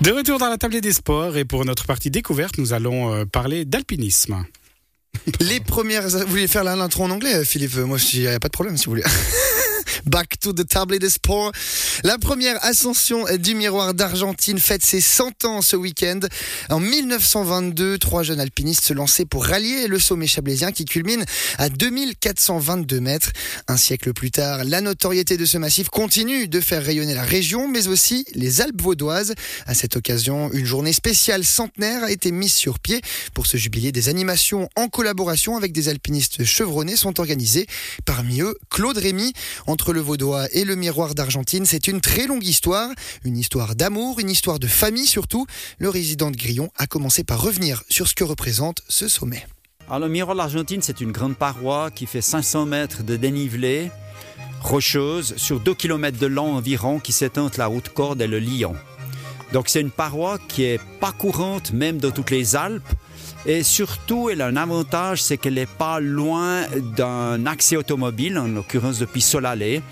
De retour dans la table des sports et pour notre partie découverte, nous allons euh, parler d'alpinisme. Les premières. Vous voulez faire l'intro en anglais, Philippe? Moi, il n'y a pas de problème si vous voulez. Back to the table des sports. La première ascension du miroir d'Argentine fête ses 100 ans ce week-end. En 1922, trois jeunes alpinistes se lançaient pour rallier le sommet chablaisien qui culmine à 2422 mètres. Un siècle plus tard, la notoriété de ce massif continue de faire rayonner la région, mais aussi les Alpes vaudoises. À cette occasion, une journée spéciale centenaire a été mise sur pied. Pour ce jubilé, des animations en collaboration avec des alpinistes chevronnés sont organisées. Parmi eux, Claude Rémy. Entre le Vaudois et le miroir d'Argentine, c'est une très longue histoire. Une histoire d'amour, une histoire de famille surtout. Le résident de Grillon a commencé par revenir sur ce que représente ce sommet. Alors, le miroir d'Argentine, c'est une grande paroi qui fait 500 mètres de dénivelé, rocheuse, sur 2 km de long environ, qui s'étend la route Corde et le Lyon. Donc, c'est une paroi qui est pas courante, même dans toutes les Alpes. Et surtout, elle a un avantage, c'est qu'elle n'est pas loin d'un accès automobile, en l'occurrence depuis Solalé,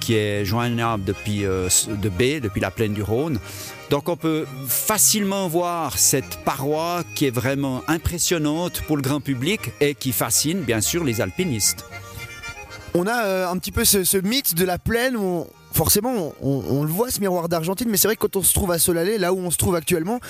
qui est joignable depuis euh, de B, depuis la plaine du Rhône. Donc on peut facilement voir cette paroi qui est vraiment impressionnante pour le grand public et qui fascine bien sûr les alpinistes. On a euh, un petit peu ce, mythe de la plaine où forcément on, on le voit ce miroir d'Argentine, mais c'est vrai que quand on se trouve à Solalé, là où on se trouve actuellement,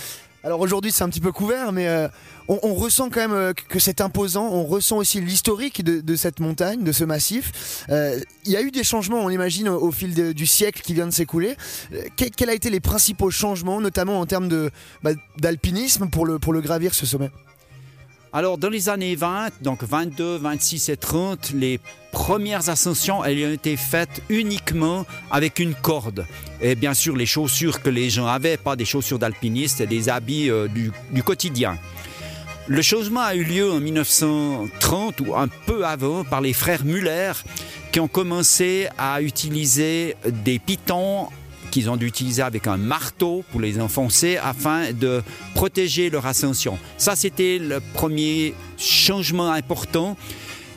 alors aujourd'hui c'est un petit peu couvert, mais euh, on, ressent quand même euh, que c'est imposant, on ressent aussi l'historique de, cette montagne, de ce massif. Euh, Il y a eu des changements, on imagine, au, fil du siècle qui vient de s'écouler. Que- Quels ont été les principaux changements, notamment en termes bah, d'alpinisme pour le, pour le gravir ce sommet? Alors dans les années 20, donc 22, 26 et 30, les premières ascensions, elles ont été faites uniquement avec une corde. Et bien sûr les chaussures que les gens avaient, pas des chaussures d'alpinistes, des habits euh, du, du quotidien. Le changement a eu lieu en 1930 ou un peu avant par les frères Muller qui ont commencé à utiliser des pitons qu'ils ont dû utiliser avec un marteau pour les enfoncer afin de protéger leur ascension. Ça, c'était le premier changement important.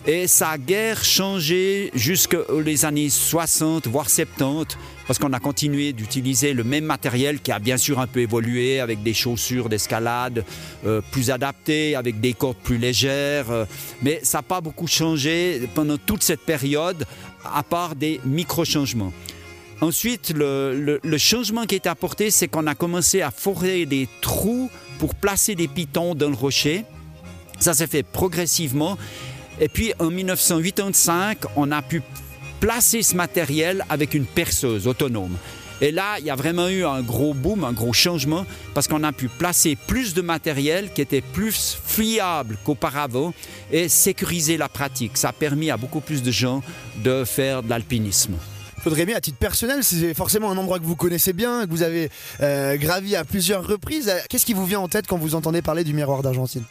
Et ça a guère changé jusqu'aux les années 60, voire 70, parce qu'on a continué d'utiliser le même matériel qui a bien sûr un peu évolué avec des chaussures d'escalade euh, plus adaptées, avec des cordes plus légères. euh, mais ça n'a pas beaucoup changé pendant toute cette période, à part des micro-changements. Ensuite, le, changement qui est apporté, c'est qu'on a commencé à forer des trous pour placer des pitons dans le rocher. Ça s'est fait progressivement. Et puis en 1985, on a pu placer ce matériel avec une perceuse autonome. Et là, il y a vraiment eu un gros boom, un gros changement, parce qu'on a pu placer plus de matériel qui était plus fiable qu'auparavant et sécuriser la pratique. Ça a permis à beaucoup plus de gens de faire de l'alpinisme. Claude Rémy, à titre personnel, c'est forcément un endroit que vous connaissez bien, que vous avez euh, gravi à plusieurs reprises. Euh, Qu'est-ce qui vous vient en tête quand vous entendez parler du miroir d'Argentine?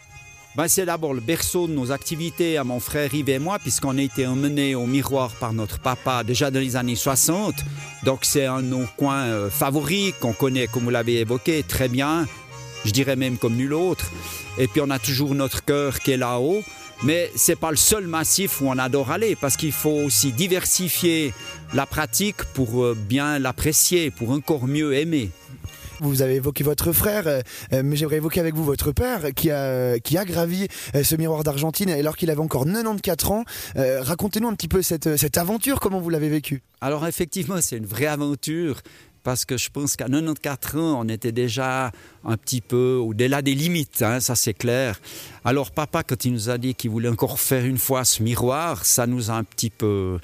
Ben, c'est d'abord le berceau de nos activités à mon frère Yves et moi, puisqu'on a été emmenés au miroir par notre papa déjà dans les années 60. Donc c'est un de nos coins euh, favoris qu'on connaît, comme vous l'avez évoqué, très bien. Je dirais même comme nul autre. Et puis on a toujours notre cœur qui est là-haut. Mais c'est pas le seul massif où on adore aller, parce qu'il faut aussi diversifier la pratique pour euh, bien l'apprécier, pour encore mieux aimer. Vous avez évoqué votre frère, euh, euh, mais j'aimerais évoquer avec vous votre père qui a, qui a gravi euh, ce miroir d'Argentine alors qu'il avait encore 94 ans. Racontez-nous un petit peu cette, cette aventure, comment vous l'avez vécue Alors effectivement, c'est une vraie aventure parce que je pense qu'à 94 ans, on était déjà un petit peu au-delà des limites, hein, ça c'est clair. Alors papa, quand il nous a dit qu'il voulait encore faire une fois ce miroir, ça nous a un petit peu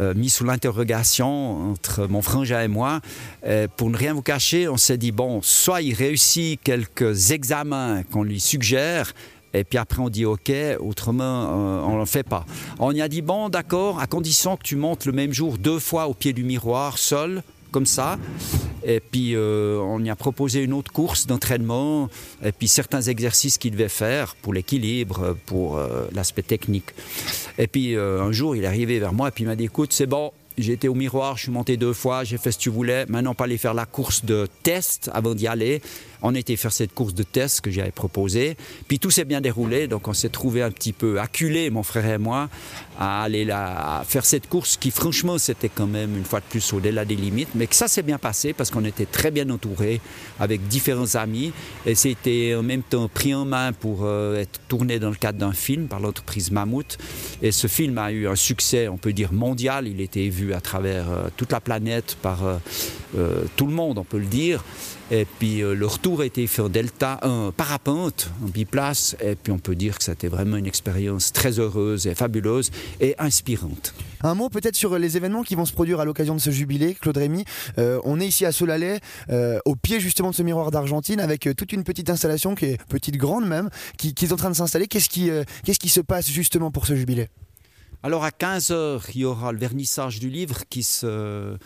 euh, mis sous l'interrogation entre mon frangin et moi. Euh, pour ne rien vous cacher, on s'est dit, bon, soit il réussit quelques examens qu'on lui suggère, et puis après, on dit OK, autrement, euh, on ne le fait pas. On y a dit bon, d'accord, à condition que tu montes le même jour deux fois au pied du miroir, seul, comme ça. Et puis, euh, on y a proposé une autre course d'entraînement, et puis certains exercices qu'il devait faire pour l'équilibre, pour euh, l'aspect technique. Et puis, euh, un jour, il est arrivé vers moi, et puis il m'a dit écoute, c'est bon, J'ai été au miroir, je suis monté deux fois, j'ai fait ce que tu voulais. Maintenant, pas aller faire la course de test avant d'y aller. On était faire cette course de test que j'avais proposée. Puis tout s'est bien déroulé, donc on s'est trouvé un petit peu acculé, mon frère et moi, à aller là, faire cette course qui, franchement, c'était quand même une fois de plus au-delà des limites, mais que ça s'est bien passé parce qu'on était très bien entouré avec différents amis et c'était en même temps pris en main pour euh, être tourné dans le cadre d'un film par l'entreprise Mammouth. Et ce film a eu un succès, on peut dire mondial. Il était vu à travers euh, toute la planète par euh, tout le monde, on peut le dire. Et puis le retour a été fait en delta, en parapente, en biplace. Et puis on peut dire que c'était vraiment une expérience très heureuse et fabuleuse et inspirante. Un mot peut-être sur les événements qui vont se produire à l'occasion de ce jubilé, Claude Rémy. Euh, on est ici à Solalais, euh, au pied justement de ce miroir d'Argentine, avec euh, toute une petite installation qui est petite, grande même, qui, qui est en train de s'installer. Qu'est-ce qui, euh, qu'est-ce qui se passe justement pour ce jubilé? Alors à 15h, il y aura le vernissage du livre qui se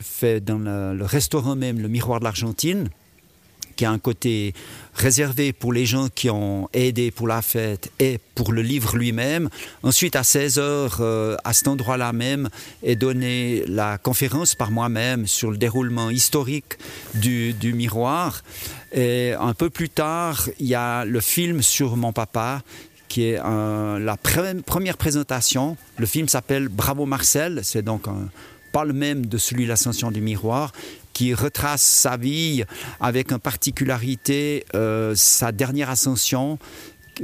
fait dans le, le restaurant même, le Miroir de l'Argentine, qui a un côté réservé pour les gens qui ont aidé pour la fête et pour le livre lui-même. Ensuite, à 16h, euh, à cet endroit-là même, est donnée la conférence par moi-même sur le déroulement historique du, miroir. Et un peu plus tard, il y a le film sur mon papa qui est la pre- première présentation. Le film s'appelle Bravo Marcel, c'est donc un, pas le même de celui de l'ascension du miroir, qui retrace sa vie avec une particularité, euh, sa dernière ascension,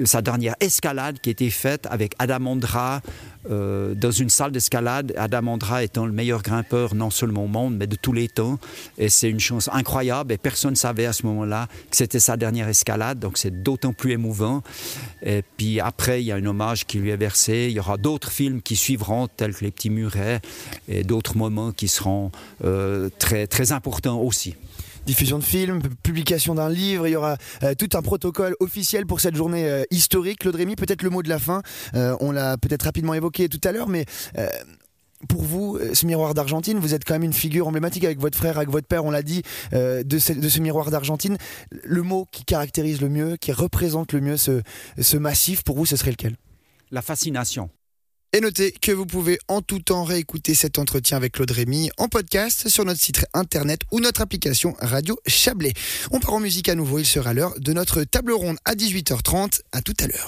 sa dernière escalade qui été faite avec Adam Ondra euh, dans une salle d'escalade. Adam Ondra étant le meilleur grimpeur non seulement au monde, mais de tous les temps. Et c'est une chance incroyable et personne ne savait à ce moment-là que c'était sa dernière escalade, donc c'est d'autant plus émouvant. Et puis après, il y a un hommage qui lui est versé. Il y aura d'autres films qui suivront, tels que Les Petits Murets, et d'autres moments qui seront euh, très, très importants aussi. Diffusion de films, publication d'un livre, il y aura euh, tout un protocole officiel pour cette journée euh, historique. Claude Rémy, peut-être le mot de la fin, euh, on l'a peut-être rapidement évoqué tout à l'heure, mais pour vous, ce miroir d'Argentine, vous êtes quand même une figure emblématique avec votre frère, avec votre père, on l'a dit, de, ce, miroir d'Argentine. Le mot qui caractérise le mieux, qui représente le mieux ce massif, pour vous, ce serait lequel? La fascination. Et notez que vous pouvez en tout temps réécouter cet entretien avec Claude Rémy en podcast sur notre site internet ou notre application Radio Chablais. On part en musique à nouveau, il sera l'heure de notre table ronde à 18h30. À tout à l'heure.